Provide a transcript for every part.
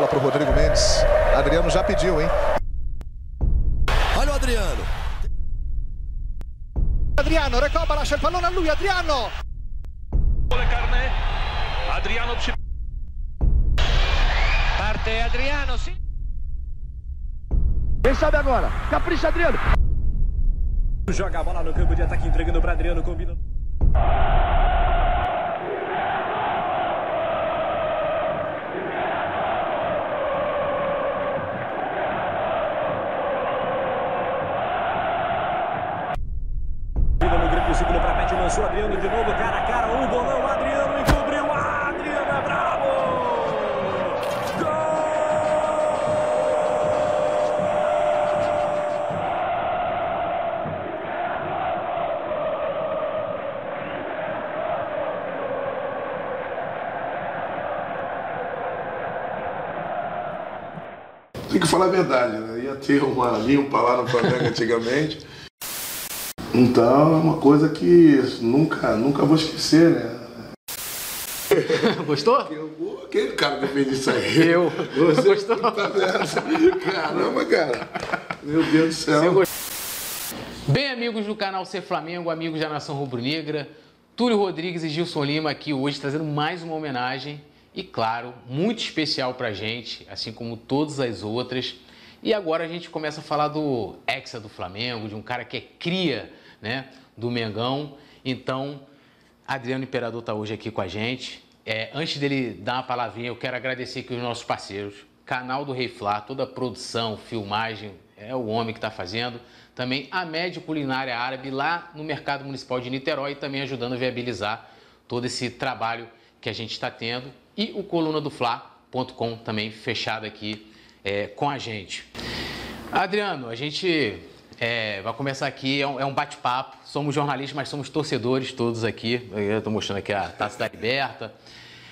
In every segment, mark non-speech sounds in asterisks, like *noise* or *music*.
bola para o Rodrigo Mendes. Adriano já pediu, hein? Olha o Adriano. Adriano recupera, lascia il pallone a lui, Adriano. carne. Adriano Parte Adriano, sim. Quem sabe agora? Capricha Adriano. Joga a bola no campo de ataque, entregando para Adriano, combina. Falar a verdade, né? Ia ter uma limpa lá no Flamengo antigamente. Então é uma coisa que nunca, nunca vou esquecer, né? Gostou? Quem cara que fez isso aí? Eu. Você Gostou? Tá? Caramba, cara. Meu Deus do céu. Bem, amigos do canal Ser Flamengo, amigos da Nação Rubro-Negra, Túlio Rodrigues e Gilson Lima aqui hoje trazendo mais uma homenagem e, claro, muito especial pra gente, assim como todas as outras. E agora a gente começa a falar do Hexa do Flamengo, de um cara que é cria né, do Mengão. Então, Adriano Imperador está hoje aqui com a gente. É, antes dele dar uma palavrinha, eu quero agradecer aqui os nossos parceiros. Canal do Rei Flá, toda a produção, filmagem, é o homem que está fazendo. Também a Média Culinária Árabe lá no Mercado Municipal de Niterói, também ajudando a viabilizar todo esse trabalho que a gente está tendo. E o coluna do Fla.com também fechado aqui é, com a gente. Adriano, a gente é, vai começar aqui, é um, é um bate-papo. Somos jornalistas, mas somos torcedores todos aqui. Eu estou mostrando aqui a Taça da Liberta.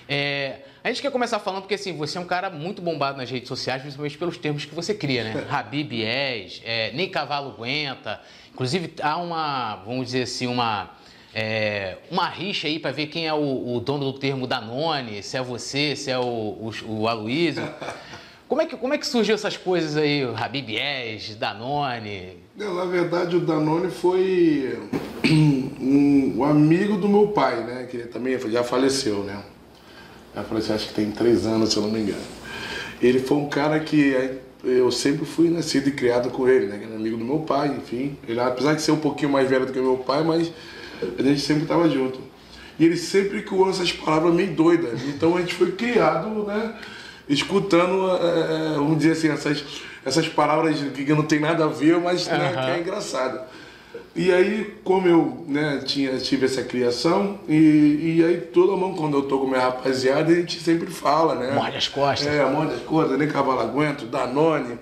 É, a gente quer começar falando porque assim, você é um cara muito bombado nas redes sociais, principalmente pelos termos que você cria, né? *laughs* Habib és, é, nem cavalo aguenta. Inclusive há uma, vamos dizer assim, uma, é, uma rixa aí para ver quem é o, o, dono do termo Danone, se é você, se é o, o, o Aloysio. Como é, que, como é que surgiu essas coisas aí, Habib és, Danone? Não, na verdade, o Danone foi um, um amigo do meu pai, né? Que também já faleceu, né? Já faleceu, acho que tem três anos, se eu não me engano. Ele foi um cara que eu sempre fui nascido e criado com ele, né? Era amigo do meu pai, enfim. Ele, apesar de ser um pouquinho mais velho do que meu pai, mas a gente sempre estava junto. E ele sempre criou essas palavras meio doidas. Então a gente foi criado, né? Escutando, é, vamos dizer assim, essas, essas palavras que não tem nada a ver, mas né, Aham. que é engraçado. E aí, como eu né, tinha, tive essa criação, e, e aí toda mão, quando eu tô com minha rapaziada, a gente sempre fala, né? Morde as costas. É, morde as costas, nem cavalo aguento, Danone.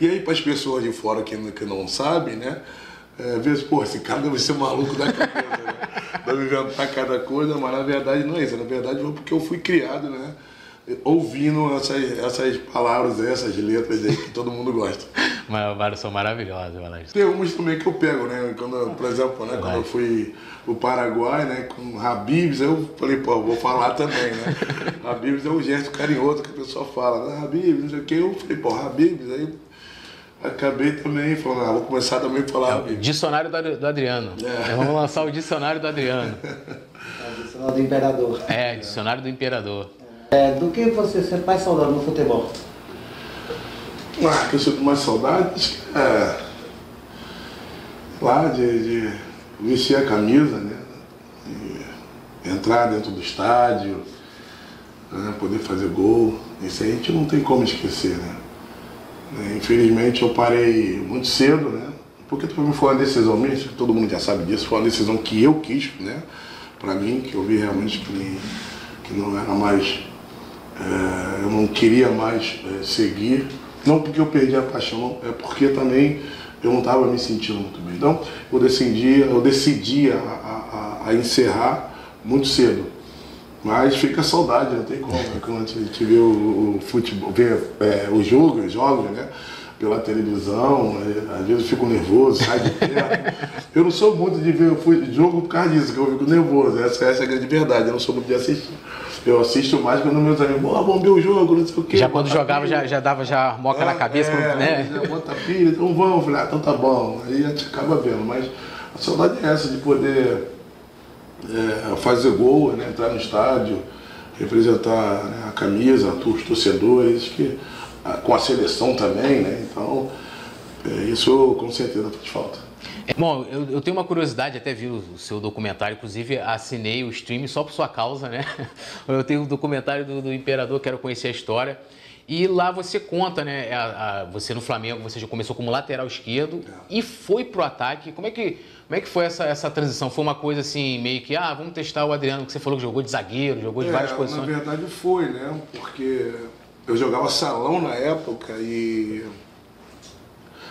E aí, para as pessoas de fora que, que não sabem, né? É, às vezes, pô, esse cara deve ser maluco da cabeça, né? Deve inventar cada coisa, mas na verdade não é isso. Na verdade foi porque eu fui criado, né? Ouvindo essas, essas palavras, essas letras aí que todo mundo gosta. *laughs* Mas vários são maravilhosos, Valério. Tem umas também que eu pego, né? Quando, por exemplo, né? quando eu fui pro Paraguai, né? Com Habibs, eu falei, pô, vou falar também, né? *laughs* Habibs é um gesto carinhoso que a pessoa fala, né? Habibs, não sei o quê. Eu falei, pô, Habibs, aí acabei também falando, ah, vou começar também a falar Habibs. Dicionário do Ad- do Adriano. É, Vamos lançar o dicionário do Adriano. Tradicional do Imperador. É, dicionário do Imperador. É, do que você sente mais saudade no futebol? Ah, que eu sinto mais saudade, é. Lá de, de vestir a camisa, né? E entrar dentro do estádio, né? poder fazer gol. Isso aí a gente não tem como esquecer, né? É, Infelizmente eu parei muito cedo, né? Porque foi uma decisão minha, todo mundo já sabe disso, foi uma decisão que eu quis, né? Pra mim, que eu vi realmente que, que não era mais é, eu não queria mais é, seguir, não porque eu perdi a paixão, é porque também eu não estava me sentindo muito bem. Então eu decidi, eu decidi a- a- a encerrar muito cedo. Mas fica a saudade, não tem como. né? Quando a gente vê o, o futebol, vê é, os jogos, os jogos, né? pela televisão, é, às vezes eu fico nervoso, sai de perto. Eu não sou muito de ver jogo por causa disso, que eu fico nervoso. Essa, essa é a grande verdade, eu não sou muito de assistir. Eu assisto mais quando meus amigos, oh, vamos ver o jogo, não sei o quê. Já quando jogava, já, já dava já moca na cabeça, é, né? Já bota pilha, então vamos, falei, ah, então tá bom. Aí a gente acaba vendo, mas a saudade é essa de poder é, fazer gol, né, entrar no estádio, representar né, a camisa, os torcedores, que, a, com a seleção também, né? Então, é, isso com certeza faz falta. É, bom, eu, eu, tenho uma curiosidade, até vi o, o, seu documentário, inclusive assinei o stream só por sua causa, né? *laughs* Eu tenho um documentário do, do Imperador, quero conhecer a história. E lá você conta, né? A, a, você no Flamengo, você já começou como lateral esquerdo é. e foi pro ataque. Como é que, como é que foi essa, essa transição? Foi uma coisa assim, meio que, ah, vamos testar o Adriano, que você falou que jogou de zagueiro, jogou de é, várias posições. Na verdade foi, né? Porque eu jogava salão na época e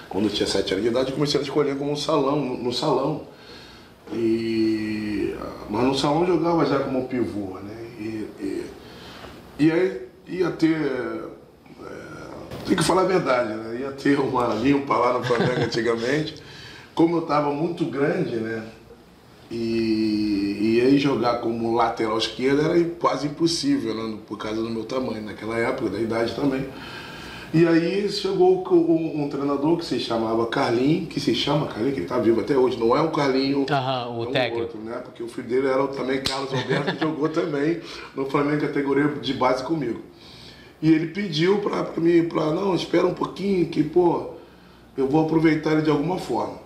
quando eu tinha sete anos de idade eu comecei a escolher como um salão, no salão. E, mas no salão eu jogava já como pivô, né? E, e, e aí ia ter tem que falar a verdade, né? Ia ter uma limpa lá no Flamengo antigamente. Como eu estava muito grande, né? E, e aí jogar como lateral esquerdo era quase impossível, né? por causa do meu tamanho, naquela época, da idade também. E aí chegou um, um, treinador que se chamava Carlinho, que se chama Carlinho, que ele está vivo até hoje, não é o Carlinho, uhum, o é um técnico. Outro, né? Porque o filho dele era também Carlos Alberto, que *laughs* jogou também no Flamengo categoria de base comigo. E ele pediu para mim, para não, espera um pouquinho que, pô, eu vou aproveitar ele de alguma forma.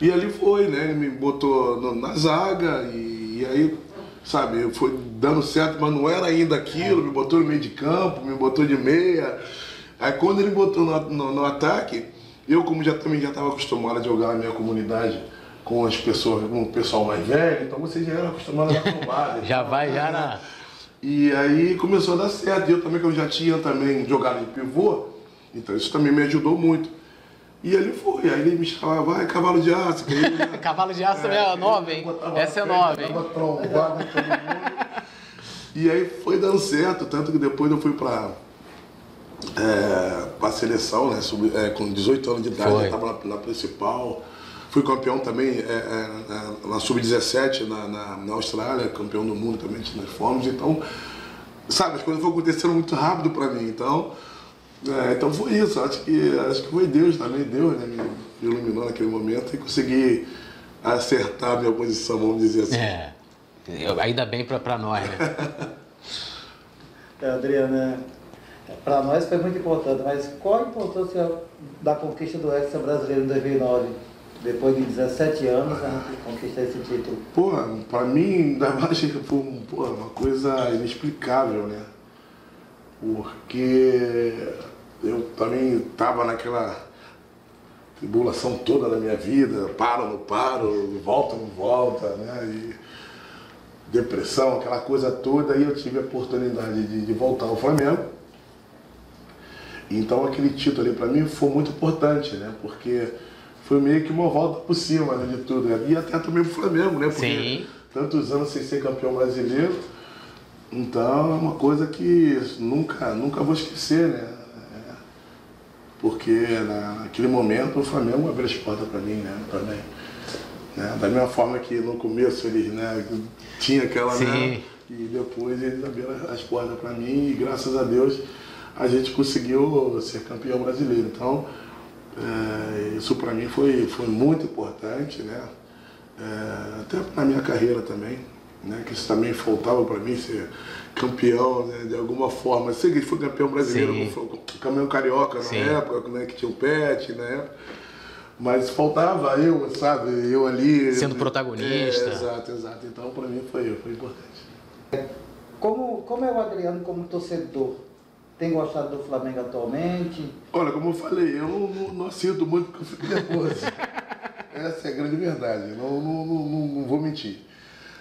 E ali foi, né? Ele me botou no, na zaga e, e, aí, sabe, foi dando certo, mas não era ainda aquilo, me botou no meio de campo, me botou de meia. Aí quando ele botou no, no, no ataque, eu como já também já estava acostumado a jogar na minha comunidade com as pessoas, com o pessoal mais velho, então você já era acostumado a tomar. já vai já na e aí começou a dar certo. E eu também, que eu já tinha também jogado de pivô, então isso também me ajudou muito. E ele foi, aí ele me chamava, vai, cavalo de aço. *laughs* Cavalo de aço é, é nova, hein? Essa é nova, hein? Trombado, todo mundo. E aí foi dando certo, tanto que depois eu fui para é, a seleção, né? Sub, é, com 18 anos de idade, eu estava na, na principal. Fui campeão também é, é, é na Sub-17 na, na, na, Austrália, campeão do mundo também nós fomos. Então, sabe, as coisas foram acontecendo muito rápido para mim. Então, é, então foi isso. Acho que, acho que foi Deus também, Deus né, me iluminou naquele momento e consegui acertar a minha posição, vamos dizer assim. É, ainda bem para nós, né? *laughs* é, Adriana, para nós foi muito importante, mas qual a importância da conquista do Hexa brasileiro em 2009? Depois de 17 anos, a gente conquista esse título. Pô, pra mim, ainda *laughs* mais foi pô, uma coisa inexplicável, né? Porque eu também estava naquela tribulação toda na minha vida, paro, não paro, volta, não volta, né? E depressão, aquela coisa toda, e eu tive a oportunidade de, de voltar ao Flamengo. Então aquele título ali para mim foi muito importante, né? Porque foi meio que uma volta por cima né, de tudo. Né? E até também pro Flamengo, né? Porque Sim. tantos anos sem ser campeão brasileiro. Então é uma coisa que nunca, nunca vou esquecer, né? Porque naquele momento o Flamengo abriu as portas para mim, né? Também. Né? Da mesma forma que no começo eles né, tinha aquela. Né? Sim. Né? E depois eles abriram as portas para mim e graças a Deus a gente conseguiu ser campeão brasileiro. Então é, isso para mim foi, foi muito importante, né? É, até na minha carreira também, né? Que isso também faltava para mim ser campeão, né? De alguma forma. Sei que foi campeão brasileiro, campeão carioca na Sim. época, né? Que tinha o Pet na época. Mas faltava eu, sabe? Eu ali. Sendo protagonista. É, exato, exato. Então para mim foi, foi importante. Como, como é o Adriano como torcedor? Tem gostado do Flamengo atualmente? Olha, como eu falei, eu não, não, sinto muito porque eu fico nervoso. *laughs* Essa é a grande verdade, não, não, não, não, vou mentir.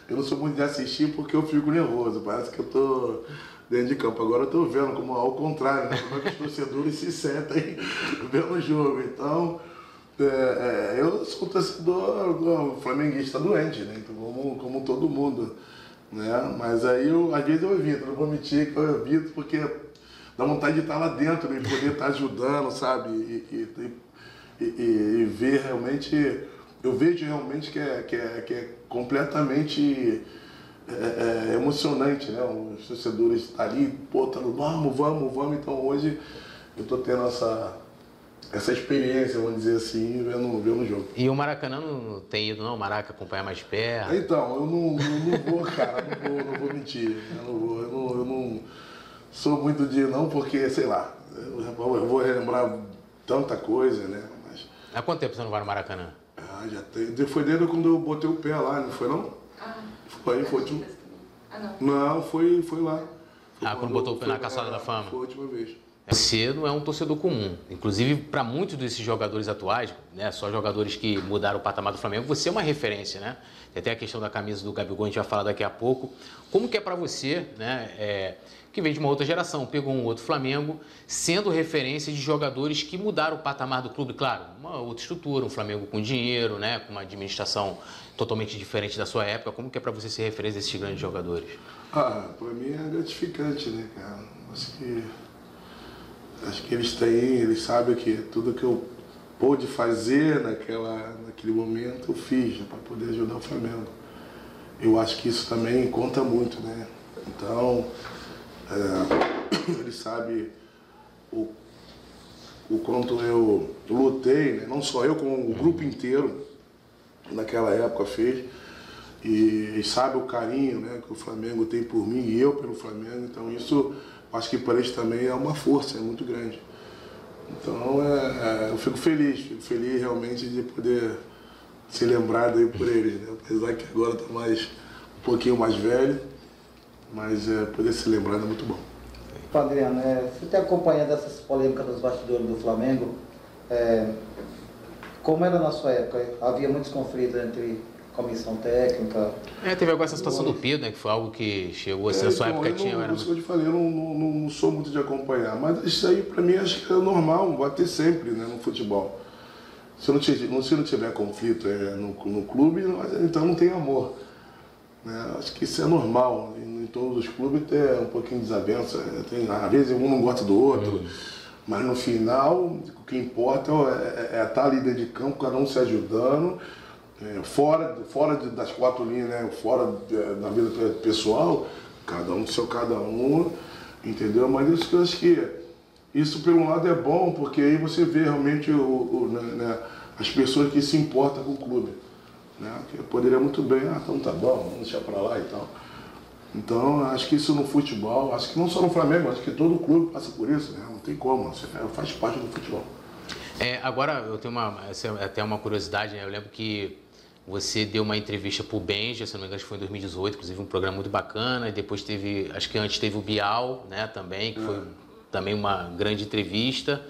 Eu não sou muito de assistir porque eu fico nervoso, parece que eu tô dentro de campo. Agora eu tô vendo como ao contrário, né? como é que os torcedores se sentem *laughs* vendo o jogo. Então, é, é, eu sou um torcedor do, flamenguista doente, né? Então, como, como todo mundo. Né? Mas aí eu, às vezes eu evito, não vou mentir que eu evito porque dá vontade de estar lá dentro e poder estar ajudando, sabe? E, e, e, e, ver realmente, eu vejo realmente que é, que é, que é completamente é, é emocionante, né? Os torcedores estão ali, pô, tá, vamos, vamos, vamos. Então hoje eu estou tendo essa essa experiência, vamos dizer assim, vendo, vendo o jogo. E o Maracanã não tem ido, não? O Maraca acompanha mais perto? Então, eu não, eu não vou, cara, não vou, não vou mentir. Eu não vou, eu não, eu não sou muito de não, porque, sei lá, eu vou relembrar tanta coisa, né? Mas... Há quanto tempo você não vai no Maracanã? Ah, já tem. Foi desde quando eu botei o pé lá, não foi não? Ah, foi, foi. Tipo... Ah, não. Não, foi, foi lá. Foi ah, quando, quando botou o pé na caçada da fama? Foi a última vez. Você não é um torcedor comum. Inclusive, para muitos desses jogadores atuais, né, só jogadores que mudaram o patamar do Flamengo, você é uma referência, né? Tem até a questão da camisa do Gabigol, a gente vai falar daqui a pouco. Como que é para você, né, é, que vem de uma outra geração, pegou um outro Flamengo, sendo referência de jogadores que mudaram o patamar do clube, claro, uma outra estrutura, um Flamengo com dinheiro, né, com uma administração totalmente diferente da sua época. Como que é para você ser referência desses grandes jogadores? Ah, para mim é gratificante, né, cara? Acho que acho que eles têm, eles sabem que tudo que eu pude fazer naquela, naquele momento eu fiz né, para poder ajudar o Flamengo. Eu acho que isso também conta muito, né? Então, é, *coughs* ele sabe o, o quanto eu lutei, né? não só eu, como o grupo inteiro naquela época fez. E, e sabe o carinho né, que o Flamengo tem por mim e eu pelo Flamengo. Então isso acho que para eles também é uma força, é muito grande. Então é, é, eu fico feliz, fico feliz realmente de poder ser lembrado aí por eles, né? apesar que agora está mais um pouquinho mais velho, mas é, poder ser lembrado é muito bom. Adriano, é, você tem acompanhado essas polêmicas dos bastidores do Flamengo? É, como era na sua época? Havia muitos conflitos entre comissão técnica. É, teve agora essa situação do Pedro, né, que foi algo que chegou assim, é, na sua então, época eu tinha. Não, era... Isso que eu te falei, eu não, não, não, sou muito de acompanhar, mas isso aí para mim acho que é normal, vai ter sempre né, no futebol. Se não, tiver, se não tiver conflito é, no, no clube, então não tem amor. Né? Acho que isso é normal. Em, em todos os clubes tem um pouquinho de desavença. É, tem, às vezes um não gosta do outro. Uhum. Mas no final, o que importa é, é, é estar ali dentro de campo, cada um se ajudando é, fora, fora das quatro linhas, né? fora da vida pessoal, cada um seu cada um, entendeu? Mas isso que eu acho que isso por um lado é bom, porque aí você vê realmente o, o né, né as pessoas que se importam com o clube. Né? Que poderia muito bem, ah, então tá bom, vamos deixar para lá e tal. Então, acho que isso no futebol, acho que não só no Flamengo, acho que todo clube passa por isso, né? não tem como, faz parte do futebol. É, agora, eu tenho uma, é até uma curiosidade, né? eu lembro que você deu uma entrevista para o Benja, se não me engano, foi em 2018, inclusive um programa muito bacana. E depois teve, acho que antes teve o Bial, né, também, que foi também uma grande entrevista.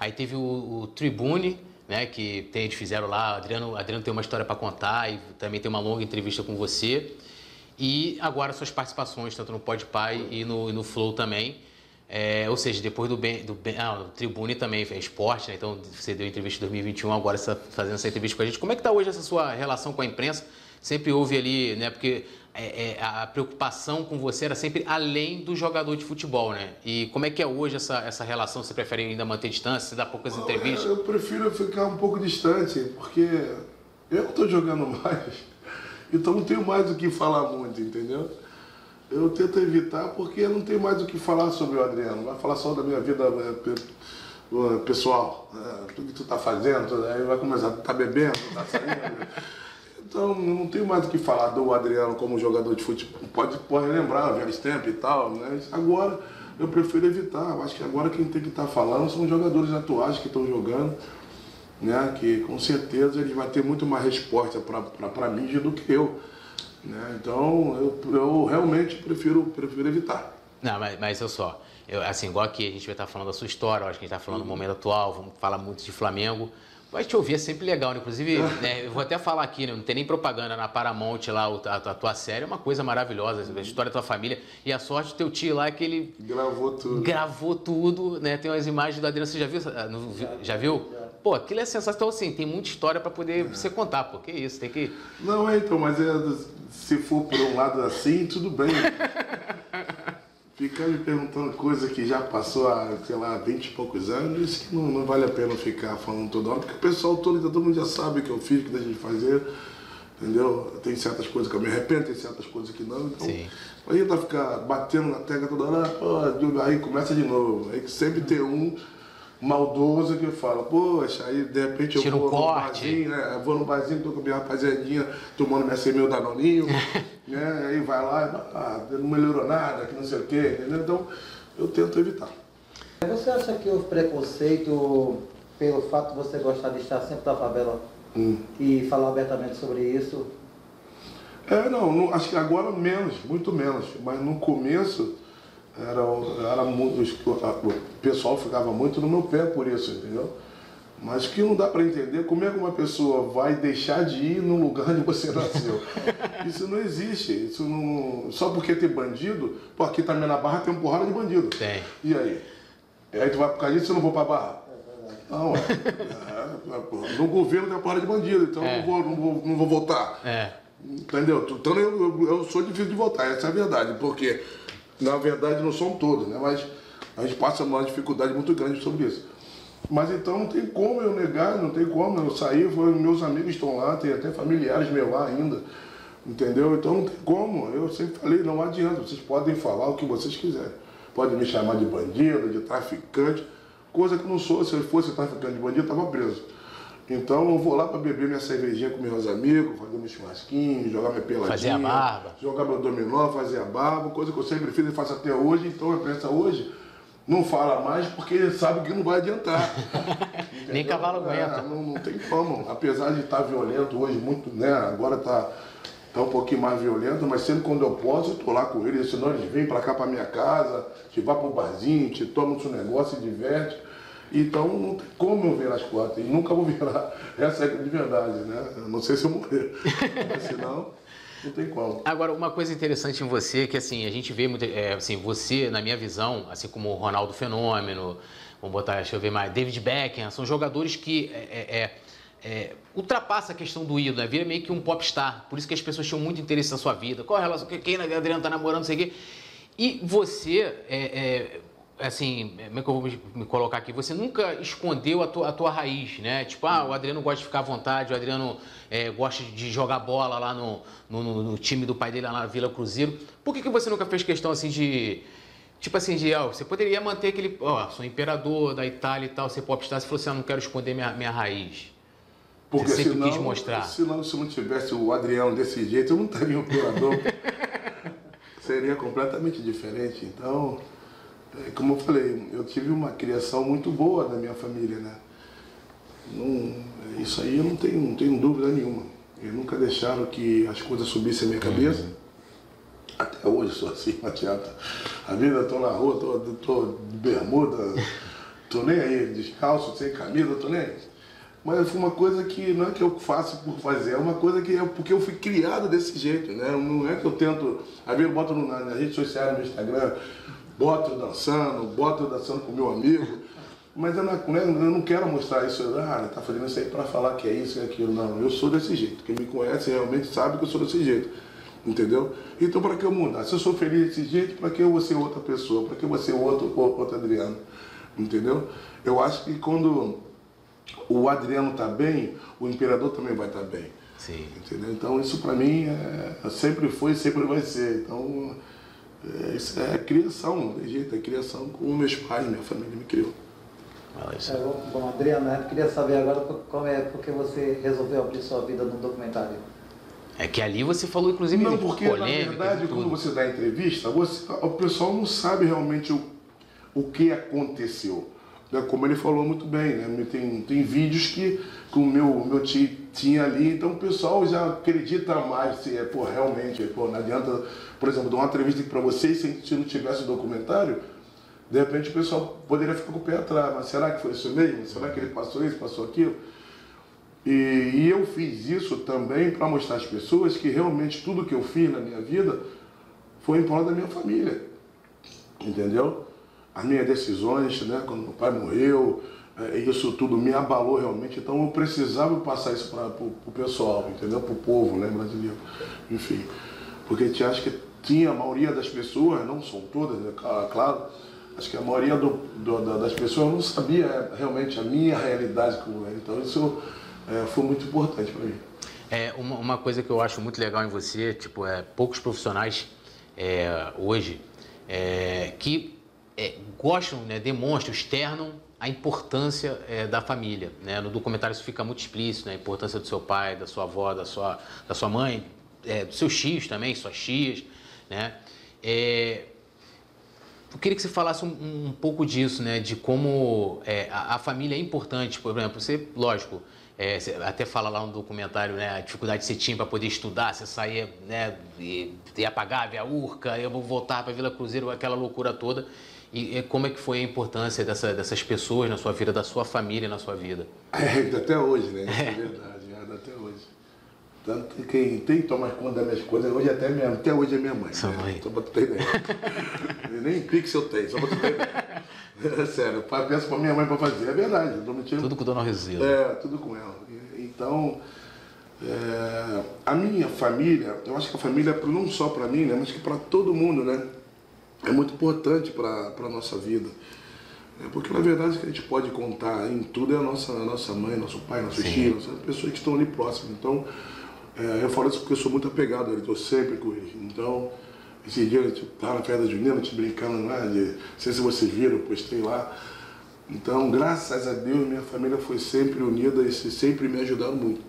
Aí teve o, o Tribune, né, que tem, eles fizeram lá. Adriano, Adriano tem uma história para contar e também tem uma longa entrevista com você. E agora suas participações, tanto no Podpah e no, e no Flow também. É, ou seja, depois do, ben, do, ben, ah, Tribune também é esporte, né? então você deu entrevista em 2021, agora está fazendo essa entrevista com a gente. Como é que está hoje essa sua relação com a imprensa? Sempre houve ali, né? Porque é, é, a preocupação com você era sempre além do jogador de futebol, né? E como é que é hoje essa, essa relação? Você prefere ainda manter distância? Você dá poucas entrevistas? Eu prefiro ficar um pouco distante, porque eu estou jogando *laughs* mais, então não tenho mais o que falar muito, entendeu? Eu tento evitar porque não tem mais o que falar sobre o Adriano. Vai falar só da minha vida é, é, pessoal, né? tudo que tu tá fazendo, aí vai começar, tá bebendo, tá saindo. *laughs* Então não tenho mais o que falar do Adriano como jogador de futebol. Pode, pode lembrar, velhos tempos e tal, né? Agora eu prefiro evitar. Acho que agora quem tem que estar tá falando são os jogadores atuais que estão jogando, né? Que com certeza eles vão ter muito mais resposta para a mídia do que eu. Né? Então, eu, eu realmente prefiro, prefiro evitar. Não, mas, mas eu só, eu, assim, igual aqui a gente vai estar falando da sua história, acho que a gente está falando do momento atual, vamos falar muito de Flamengo. Mas te ouvir é sempre legal, né? Inclusive, *laughs* né, eu vou até falar aqui, né? não tem nem propaganda na Paramount lá, a, a, tua série é uma coisa maravilhosa, a história da tua família. E a sorte do teu tio lá é que ele. Gravou tudo. Gravou tudo, né? Tem umas imagens do Adriano, você já viu? Já viu? Pô, aquilo é sensacional. Então, assim, tem muita história para poder é. você contar, pô. Que isso, tem que. Não, é, então, mas é, se for por um lado assim, tudo bem. Ficar me perguntando coisa que já passou há, sei lá, 20 e poucos anos, isso que não, não vale a pena ficar falando toda hora, porque o pessoal todo, todo mundo já sabe o que eu fiz, o que deixei de fazer, entendeu? Tem certas coisas que eu me arrependo, tem certas coisas que não, então. Sim. Aí tá ficar batendo na tecla toda hora, pô, aí começa de novo. Aí sempre tem um maldoso que fala, poxa, aí de repente eu Tira um vou no corte. barzinho, né? Eu vou no barzinho, tô com a minha rapaziadinha tomando minha meu danoninho, *laughs* né? Aí vai lá, e, ah, não melhorou nada, que não sei o quê, entendeu? Então eu tento evitar. Você acha que houve preconceito pelo fato de você gostar de estar sempre na favela Hum. e falar abertamente sobre isso? É, não, não, acho que agora menos, muito menos, mas no começo era, era muito, o pessoal ficava muito no meu pé por isso, entendeu? Mas que não dá para entender como é que uma pessoa vai deixar de ir no lugar *laughs* onde você nasceu. Isso não existe. Isso não, só porque tem bandido, pô, aqui também na Barra tem uma porrada de bandido. Tem. E aí? E aí tu vai por causa disso, eu não vou pra Barra? Não, é. é, no governo tem uma porrada de bandido, então É. eu não vou, não, vou, não vou votar. É. Entendeu? Então eu, eu, eu sou difícil de votar, essa é a verdade, porque na verdade não são todos, né? Mas a gente passa uma dificuldade muito grande sobre isso. Mas então não tem como eu negar, não tem como eu sair, foi- meus amigos estão lá, tem até familiares meus lá ainda, entendeu? Então não tem como, eu sempre falei, não adianta, vocês podem falar o que vocês quiserem. Podem me chamar de bandido, de traficante, coisa que não sou, se eu fosse traficante de bandido, estava preso. Então eu vou lá para beber minha cervejinha com meus amigos, fazer meu churrasquinho, jogar minha peladinha. Fazer a barba. Jogar meu dominó, fazer a barba, coisa que eu sempre fiz e faço até hoje. Então a imprensa hoje não fala mais porque sabe que não vai adiantar. *laughs* Nem cavalo É, aguenta. não, não tem como. Apesar de estar violento hoje, muito, né? Agora tá, tá um pouquinho mais violento, mas sempre quando eu posso, eu tô lá com eles, senão eles vêm para cá para minha casa, te vai pro barzinho, te toma o seu negócio e diverte. Então não tem como eu virar as costas. E nunca vou virar. Essa é de verdade, né? Eu não sei se eu morrer. Senão, não tem como. Agora, uma coisa interessante em você é que assim, a gente vê muito, é, assim, você, na minha visão, assim como o Ronaldo Fenômeno, vamos botar, deixa eu ver mais, David Beckham, são jogadores que é, é, é, ultrapassa a questão do ídolo, né? Vira meio que um popstar. Por isso que as pessoas tinham muito interesse na sua vida. Qual a relação? Quem a Adriano tá namorando, não sei o quê. E você, é, é, assim, como é que eu vou me- colocar aqui? Você nunca escondeu a tua, a tua raiz, né? Tipo, ah, o Adriano gosta de ficar à vontade, o Adriano é, gosta de jogar bola lá no, no, no- time do pai dele lá na Vila Cruzeiro. Por que, que você nunca fez questão assim de. Tipo assim, de, ó, você poderia manter aquele. Ó, sou imperador da Itália e tal, ser popstar, se falou assim, ah, não quero esconder minha, minha raiz. Porque Você sempre senão, quis mostrar. senão, se não tivesse o Adriano desse jeito, eu não estaria operador. *laughs* Seria completamente diferente. Então, como eu falei, eu tive uma criação muito boa da minha família, né? Não, isso aí eu não tenho, não tenho dúvida nenhuma. Eles nunca deixaram que as coisas subissem a minha cabeça. Até hoje sou assim, não. A vida, eu tô na rua, tô, tô de bermuda, tô nem aí, descalço, sem camisa, tô nem aí. Mas foi uma coisa que não é que eu faço por fazer, é uma coisa que é porque eu fui criado desse jeito, né? Não é que eu tento, às vezes eu boto no- na- nas redes sociais, no Instagram, boto eu dançando, boto eu dançando com meu amigo, mas eu não, né, eu não quero mostrar isso, ah, tá fazendo isso aí para falar que é isso, que é aquilo, não, eu sou desse jeito, quem me conhece realmente sabe que eu sou desse jeito, entendeu? Então para que eu mudar? Se eu sou feliz desse jeito, para que eu vou ser outra pessoa? Para que eu vou ser outro, outro Adriano? Entendeu? Eu acho que quando o Adriano está bem, o imperador também vai estar bem. Sim. Entendeu? Então isso para mim é, sempre foi e sempre vai ser. Então é, isso é criação, não tem jeito, é criação como meus pais, minha família me criou. Fala isso. É, bom, bom, Adriano, eu queria saber agora co- como é porque você resolveu abrir sua vida no documentário. É que ali você falou, inclusive, Não, porque na polêmica, verdade, de quando você dá entrevista, você, o pessoal não sabe realmente o, o que aconteceu. Né? Como ele falou muito bem, né? tem, tem vídeos que, que o meu, o meu tio tinha ali, então o pessoal já acredita mais se é, pô, realmente, pô, não adianta, por exemplo, dar uma entrevista para vocês se, não tivesse o documentário, de repente o pessoal poderia ficar com o pé atrás, mas será que foi isso mesmo? Será que ele passou isso, passou aquilo? E, e eu fiz isso também para mostrar às pessoas que realmente tudo que eu fiz na minha vida foi em prol da minha família. Entendeu? As minhas decisões, né, quando meu pai morreu, isso tudo me abalou realmente. Então eu precisava passar isso para o pessoal, entendeu? Para o povo né, brasileiro. Enfim. Porque a gente acha que tinha a maioria das pessoas, não são todas, é claro, acho que a maioria do, do, das pessoas não sabia é, realmente a minha realidade como era. Então isso é, foi muito importante para mim. É, uma, uma, coisa que eu acho muito legal em você, tipo, é poucos profissionais é, hoje é, que é, gostam, né, demonstram, externam a importância é, da família. Né? No documentário isso fica muito explícito, né? a importância do seu pai, da sua avó, da sua, da sua mãe, é, dos seus tios também, suas tias. Né? É, eu queria que você falasse um, um pouco disso, né? de como é, a, a, família é importante. Por exemplo, você, lógico, é, até fala lá no documentário, né, a dificuldade que você tinha para poder estudar, você saía, né, ia pagar, ver a Urca, eu vou voltar para Vila Cruzeiro, aquela loucura toda. E, e, como é que foi a importância dessa, dessas pessoas na sua vida, da sua família na sua vida? *laughs* É, até hoje, né? É, é verdade, é, até hoje. Tanto que quem tem que tomar conta das minhas coisas, hoje até, minha, até hoje é minha mãe. Sua né? mãe. Só pra tu ter ideia. *laughs* Nem pix eu tenho, só pra tu ter ideia. É sério, eu peço pra minha mãe pra fazer. É verdade, não mentindo. Tudo com Dona Resila. É, tudo com ela. Então, é, a minha família, eu acho que a família é não só para mim, né, mas que para todo mundo, né? É muito importante para a nossa vida. É, porque na verdade que a gente pode contar em tudo é a nossa, a nossa mãe, nosso pai, nossos filhos, as pessoas que estão ali próximas. Então, é, eu falo isso porque eu sou muito apegado estou sempre com ele. Então, esse dia a gente estava na festa junina, a gente brincando lá, de, não sei se vocês viram, eu postei lá. Então, graças a Deus, minha família foi sempre unida e sempre me ajudaram muito.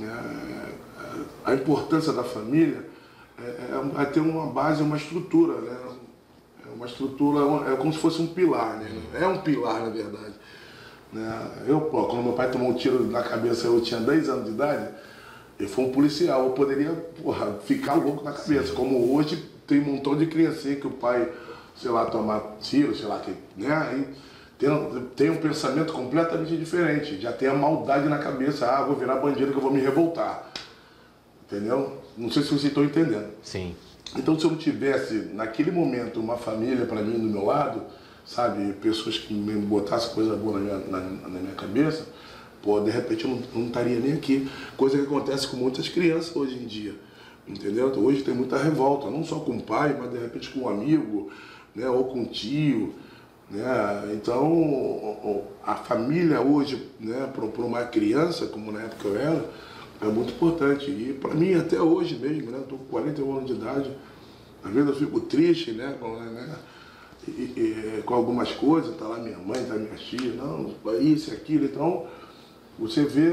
É, a importância da família é, é, é ter uma base, uma estrutura, né? Uma estrutura, é como se fosse um pilar, né? É um pilar, na verdade. Né? Eu, pô, quando meu pai tomou um tiro na cabeça, eu tinha 10 anos de idade, ele foi um policial, eu poderia porra, ficar louco na cabeça, como hoje tem um montão de criancinha que o pai, sei lá, toma tiro, sei lá, que, né? tem, tem um pensamento completamente diferente, já tem a maldade na cabeça, ah, vou virar bandido que eu vou me revoltar. Entendeu? Não sei se vocês estão entendendo. Sim. Então, se eu não tivesse, naquele momento, uma família para mim do meu lado, sabe, pessoas que me botassem coisa boa na minha, na, na minha cabeça, pô, de repente eu não, não, estaria nem aqui. Coisa que acontece com muitas crianças hoje em dia. Entendeu? Hoje tem muita revolta, não só com o pai, mas de repente com um amigo, né, ou com um tio. Né? Então, a família hoje, né, para uma criança, como na época eu era, é muito importante. E para mim, até hoje mesmo, né, estou com 41 anos de idade, às vezes eu fico triste né, com, né, e, e, com algumas coisas, está lá minha mãe, está minha tia, não, isso e aquilo. Então, você vê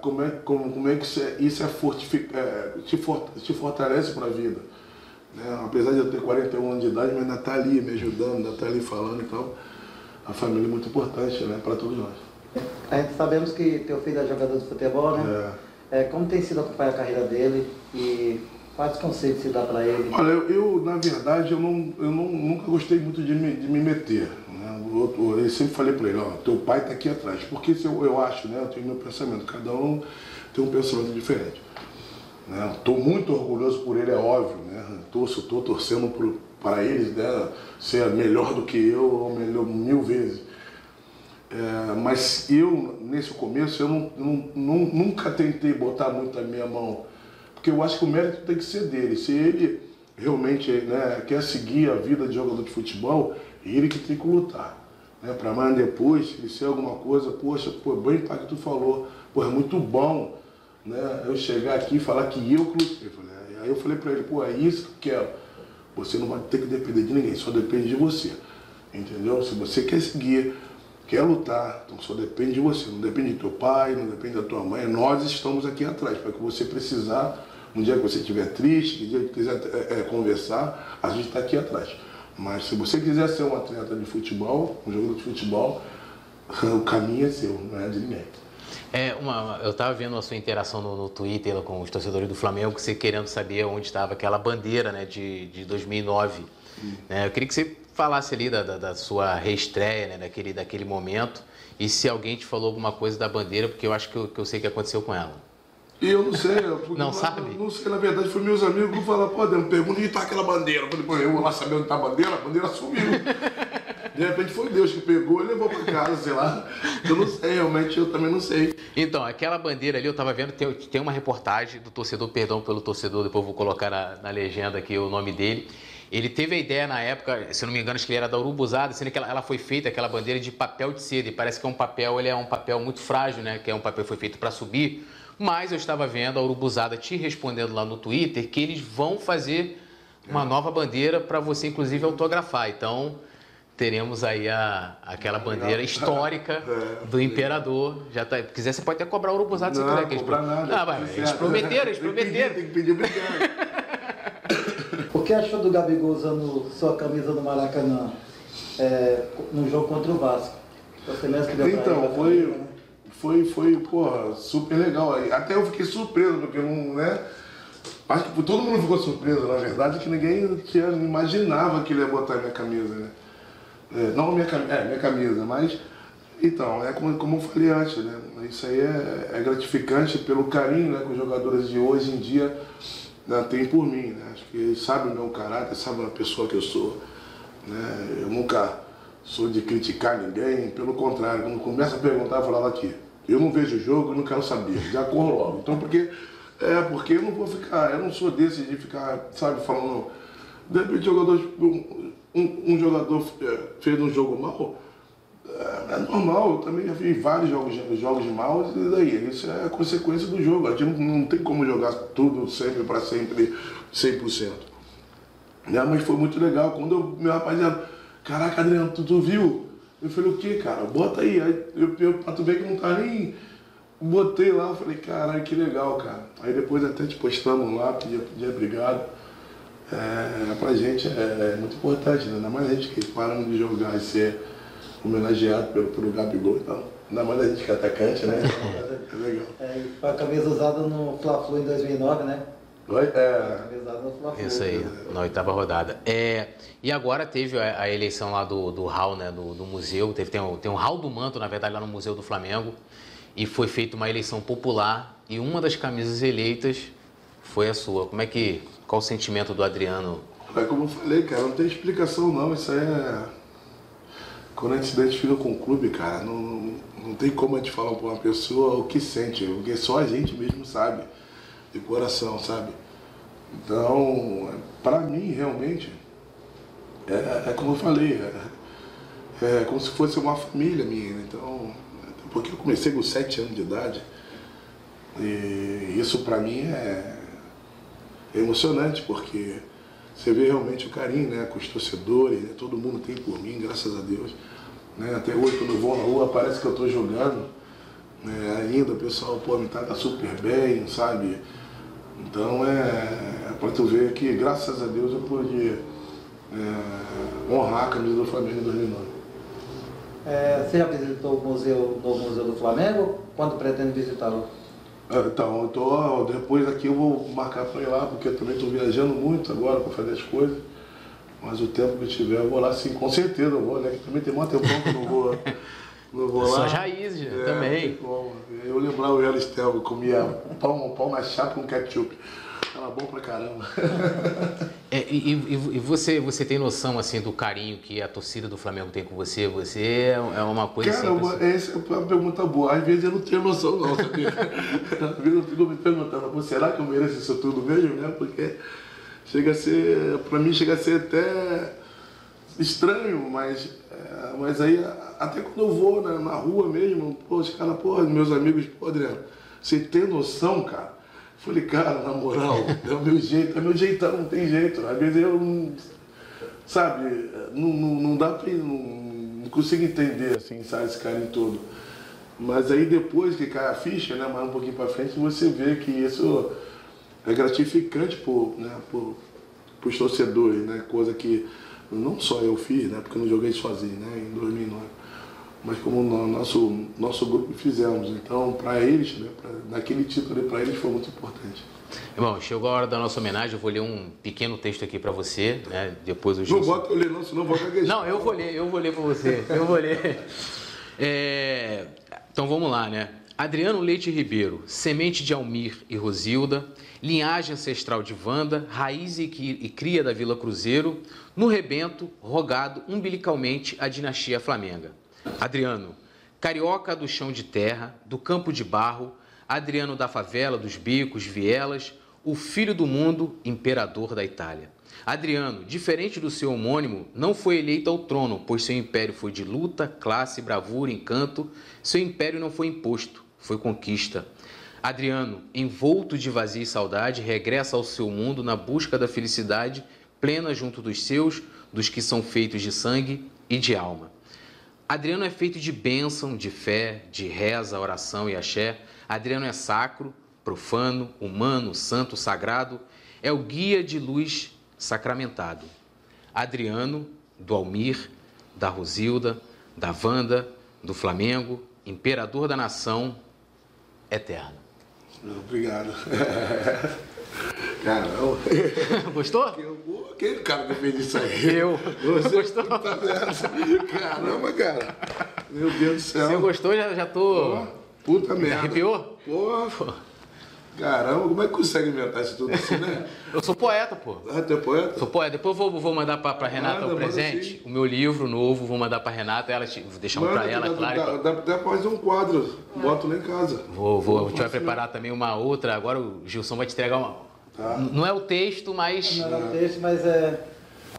como é, como, como é que isso é, isso é, fortific, é te, for, te fortalece para a vida. Né? Apesar de eu ter 41 anos de idade, mas ainda está ali me ajudando, ainda está ali falando. Então, a família é muito importante né, para todos nós. A gente sabemos que teu filho é jogador de futebol, né? É. é como tem sido acompanhar a carreira dele e quais conselhos você dá para ele? Olha, eu, eu, na verdade, eu, não, eu não, nunca gostei muito de me, de me meter. Né? Eu, eu, sempre falei para ele, ó, teu pai está aqui atrás. Porque eu, eu acho, né, eu tenho meu pensamento, cada um tem um pensamento diferente. Estou né? muito orgulhoso por ele, é óbvio. Né? Estou torcendo para eles né? ser melhor do que eu, ou melhor mil vezes. É, mas eu, nesse começo, eu não, não, nunca tentei botar muito a minha mão, porque eu acho que o mérito tem que ser dele. Se ele realmente né, quer seguir a vida de jogador de futebol, ele que tem que lutar. Né, para amanhã depois, ele ser alguma coisa, poxa, pô, bem para que tu falou, pô, é muito bom né, eu chegar aqui e falar que eu que lutei. Aí eu falei para ele, pô, é isso que eu quero. Você não vai ter que depender de ninguém, só depende de você. Entendeu? Se você quer seguir, quer lutar, então só depende de você. Não depende do teu pai, não depende da tua mãe. Nós estamos aqui atrás, para que você precisar, um dia que você estiver triste, que dia que quiser é, é, conversar, a gente está aqui atrás. Mas se você quiser ser um atleta de futebol, um jogador de futebol, *laughs* o caminho é seu, não é de ninguém. É, uma, eu estava vendo a sua interação no, no, Twitter com os torcedores do Flamengo, você querendo saber onde estava aquela bandeira né, de, de 2009. É, eu queria que você falasse ali da, da, da sua reestreia, né, daquele, daquele momento, e se alguém te falou alguma coisa da bandeira, porque eu acho que eu, que eu sei o que aconteceu com ela. E eu não sei. Eu, não sabe? Não sei, na verdade, foi meus amigos que falaram, pô, Deus, pergunta onde está aquela bandeira. Eu falei, pô, eu vou lá saber onde está a bandeira, a bandeira sumiu. *laughs* De repente foi Deus que pegou e levou para casa, sei lá. Eu não sei, realmente eu também não sei. Então, aquela bandeira ali, eu tava vendo, tem, tem uma reportagem do torcedor, perdão pelo torcedor, depois vou colocar na, na legenda aqui o nome dele. Ele teve a ideia na época, se não me engano, acho que ele era da Urubuzada, sendo que ela, ela, foi feita, aquela bandeira de papel de seda. E parece que é um papel, ele é um papel muito frágil, né? Que é um papel que foi feito para subir. Mas eu estava vendo a Urubuzada te respondendo lá no Twitter que eles vão fazer uma nova bandeira para você, inclusive, autografar. Então, teremos aí a, aquela bandeira histórica *laughs* é, do imperador. Já tá, se quiser, você pode até cobrar o Urubuzada se não, quiser. Que eles, pro... nada, ah, mas, eles prometeram, eles prometeram. Tem que pedir, tem que pedir obrigado. *laughs* O que achou do Gabigol usando sua camisa do Maracanã é, no jogo contra o Vasco? Você deu Então, foi, camisa, né? foi, foi, porra, super legal. Até eu fiquei surpreso, porque não, né? Acho que todo mundo ficou surpreso, na verdade, que ninguém tinha, imaginava que ele ia botar minha camisa, né? É, não minha, é, minha camisa, mas. Então, é como, como eu falei antes, né? Isso aí é, é gratificante pelo carinho né, que os jogadores de hoje em dia né, têm por mim. Né? Acho que sabem o meu caráter, sabem a pessoa que eu sou. Né? Eu nunca sou de criticar ninguém, pelo contrário, quando começa a perguntar, eu falava aqui, eu não vejo o jogo, eu não quero saber, já corro logo. Então, porque, é, porque eu não vou ficar, eu não sou desse de ficar, sabe, falando, de repente jogador, um, um, jogador é, fez um jogo mal, é, é, normal, eu também já fiz vários jogos, jogos maus e daí, isso é consequência do jogo, a gente não, tem como jogar tudo sempre para sempre 100%. Né? Mas foi muito legal, quando eu, meu rapaziada, caraca Adriano, tu, tu viu? Eu falei, o que, cara? Bota aí. Aí eu, eu, pra tu ver que não tá nem. Botei lá, eu falei, caralho, que legal, cara. Aí depois até te postamos lá, pedi, pedi obrigado. É, pra gente é, é muito importante, né? Ainda mais a gente que paramos de jogar e ser homenageado pelo, pelo Gabigol e então, tal. Ainda mais a gente que é atacante, né? *laughs* é legal. É, foi a camisa usada no Fla-Flu em 2009, né? Oi? É. Isso aí, na oitava rodada. É, e agora teve a, a eleição lá do, do hall, né, do, do museu. Teve, tem, um, tem um hall do manto, na verdade, lá no Museu do Flamengo. E foi feita uma eleição popular. E uma das camisas eleitas foi a sua. Como é que. Qual o sentimento do Adriano? É como eu falei, cara, não tem explicação não. Isso aí é. Quando a gente se identifica com o clube, cara, não, não tem como a gente falar para uma pessoa o que sente, porque só a gente mesmo sabe de coração, sabe? Então, para mim, realmente, é, é, como eu falei, é, é, como se fosse uma família minha. Né? Então, porque eu comecei com 7 anos de idade, e isso para mim é, é, emocionante, porque você vê realmente o carinho né, com os torcedores, né? todo mundo tem por mim, graças a Deus. Né? Até hoje, quando eu vou na rua, parece que eu estou jogando. Né? Ainda o pessoal pô, me trata super bem, sabe? Então é, é para tu ver que graças a Deus eu pude é, honrar a camisa do Flamengo em 2009. É, você já visitou o museu, o museu do Flamengo? Quando pretende visitá-lo? É, então, eu tô, depois aqui eu vou marcar para ir lá, porque eu também estou viajando muito agora para fazer as coisas. Mas o tempo que tiver, eu vou lá sim, com certeza eu vou, né? Que também tem muito tempo que eu não vou. *laughs* Não vou lá. Só raízes, é, também. Eu lembrava o Elistel, que comia pão, pão na chapa com ketchup. Tava bom pra caramba. É, e, e, você, você tem noção assim do carinho que a torcida do Flamengo tem com você? Você é, é uma coisa Cara, assim, essa é uma pergunta boa. Às vezes eu não tenho noção não, sabia? *laughs* Às vezes eu fico me perguntando, será que eu mereço isso tudo mesmo, né? Porque chega a ser, pra mim chega a ser até estranho, mas, é, mas aí até quando eu vou na, na rua mesmo, pô, os caras, pô, meus amigos, pô, Adriano, você tem noção, cara? Falei, cara, na moral, é o meu jeito, é o meu jeitão, não tem jeito. Às vezes eu não, sabe, não, não, não dá pra, não, não consigo entender, assim, sabe, esse carinho todo. Mas aí depois que cai a ficha, né, mais um pouquinho pra frente, você vê que isso é gratificante por, né, por, pros torcedores, né, coisa que não só eu fiz, né, porque eu não joguei sozinho, né, em 2009 mas como no nosso, nosso grupo fizemos. Então, para eles, né, pra, naquele título para eles foi muito importante. Irmão, chegou a hora da nossa homenagem, eu vou ler um pequeno texto aqui para você, né? Depois o Não bota eu ler não, senão vou gaguejar. Não, eu vou ler, eu vou ler para você, eu vou ler. É, então vamos lá, né? Adriano Leite Ribeiro, semente de Almir e Rosilda, linhagem ancestral de Wanda, raiz e cria da Vila Cruzeiro, no rebento, rogado umbilicalmente a dinastia Flamenga. Adriano, carioca do chão de terra, do campo de barro, Adriano da favela, dos bicos, vielas, o filho do mundo, imperador da Itália. Adriano, diferente do seu homônimo, não foi eleito ao trono, pois seu império foi de luta, classe, bravura, encanto. Seu império não foi imposto, foi conquista. Adriano, envolto de vazia e saudade, regressa ao seu mundo na busca da felicidade plena junto dos seus, dos que são feitos de sangue e de alma. Adriano é feito de bênção, de fé, de reza, oração e axé. Adriano é sacro, profano, humano, santo, sagrado. É o guia de luz sacramentado. Adriano, do Almir, da Rosilda, da Vanda, do Flamengo, imperador da nação, eterno. Obrigado. *laughs* Caramba. *laughs* Gostou? Aquele cara que fez isso aí. Eu. Você Gostou? Tá vendo? Caramba, cara. Meu Deus do céu. Se gostou, já, já tô. Puta merda. Arrepiou? Pô. Caramba, como é que consegue inventar isso tudo assim, né? Eu sou poeta, pô. Ah, tu é poeta? Sou poeta. Depois eu vou, vou mandar pra, pra Renata Manda, o presente. O meu livro novo, vou mandar pra Renata. Ela, te- vou deixar um pra ela, dá, claro. dá, dá, dá pra fazer um quadro. Boto lá em casa. Vou, vou, a gente vai né? preparar também uma outra. Agora o Gilson vai te entregar uma. Tá. Não é o texto, mas. Não era o texto, mas é.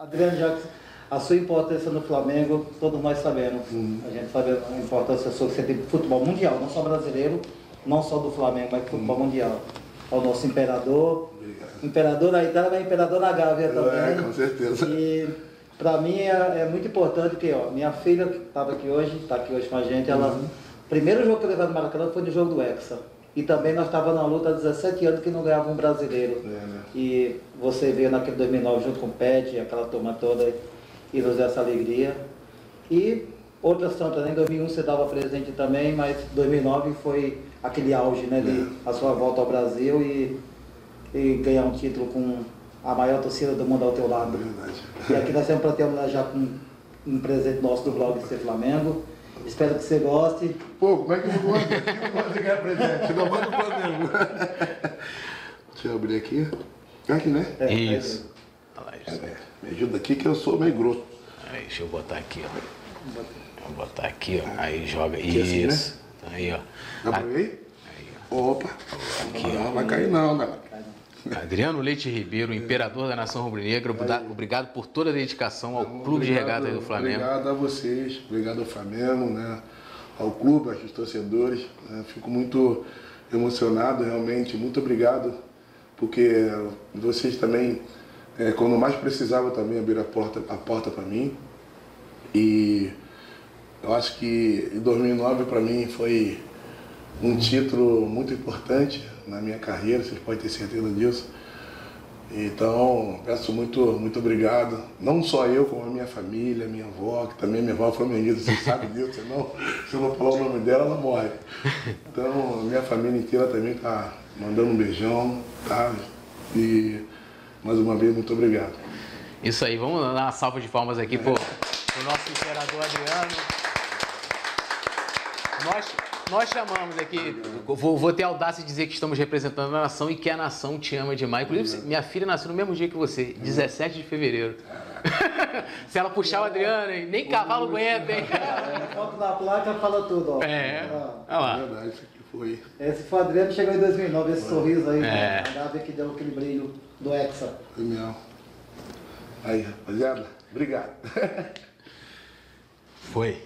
Adriano Jacques, a sua importância no Flamengo, todos nós sabemos. A gente sabe a importância sua que você tem pro futebol mundial, não só brasileiro, não só do Flamengo, mas pro futebol mundial. Ao nosso imperador. Imperador da Itália, mas imperador da Gávea também. É, com certeza. E para mim é, é muito importante que, ó, minha filha que estava aqui hoje, está aqui hoje com a gente, ela. Uhum. Primeiro jogo que eu levei no Maracanã foi no jogo do Hexa. E também nós estávamos na luta há 17 anos que não ganhava um brasileiro. É, né? E você veio naquele 2009 junto com o Pet, aquela turma toda, e nos deu essa alegria. E outras tantas, né? em 2001 você dava presente também, mas 2009 foi aquele auge, né? De a sua volta ao Brasil e, e ganhar um título com a maior torcida do mundo ao teu lado. Verdade. E aqui nós temos para ter homenagear com um presente nosso do blog Ser Flamengo. Espero que você goste. Pô, como é que eu vou gosto? De ganhar presente. Não manda o Flamengo. Deixa eu abrir aqui. Aqui, né? É, Isso. Olha lá, isso. É, me ajuda aqui que eu sou meio grosso. Aí, deixa eu botar aqui, ó. Vou botar aqui, ó. Aí joga. Aqui assim, né? Isso. Aí, ó. Dá pra ver aí? Opa. Não vai cair não, galera. *laughs* Adriano Leite Ribeiro, imperador da nação rubro-negra, obri- obrigado por toda a dedicação ao Clube de Obrigado, Regatas do Flamengo. Obrigado a vocês, obrigado ao Flamengo, né? ao clube, aos torcedores. né? Fico muito emocionado, realmente. Muito obrigado, porque vocês também, é, quando mais precisava, também abriram a porta, a porta para mim. E eu acho que em 2009 para mim foi um título muito importante na minha carreira, vocês podem ter certeza disso. Então, peço muito, muito obrigado. Não só eu, como a minha família, minha avó, que também minha avó foi flamenguista, vocês sabem disso, senão, se eu não falar o nome dela, ela morre. Então, minha família inteira também está mandando um beijão, tá? E mais uma vez, muito obrigado. Isso aí, vamos dar uma salva de palmas aqui pro, pro nosso imperador Adriano. Nós, nós chamamos aqui, vou, vou ter a audácia de dizer que estamos representando a nação e que a nação te ama demais. Inclusive, minha filha nasceu no mesmo dia que você, 17 de fevereiro. *laughs* Se ela puxar o Adriano, hein? nem cavalo aguenta, hein? A foto da placa fala tudo, ó. É, olha lá. verdade, foi. Esse foi o Adriano chegou em 2009, esse sorriso aí, É. né? que deu aquele brilho do Hexa. Foi mesmo. Aí, rapaziada, obrigado. *laughs* Foi.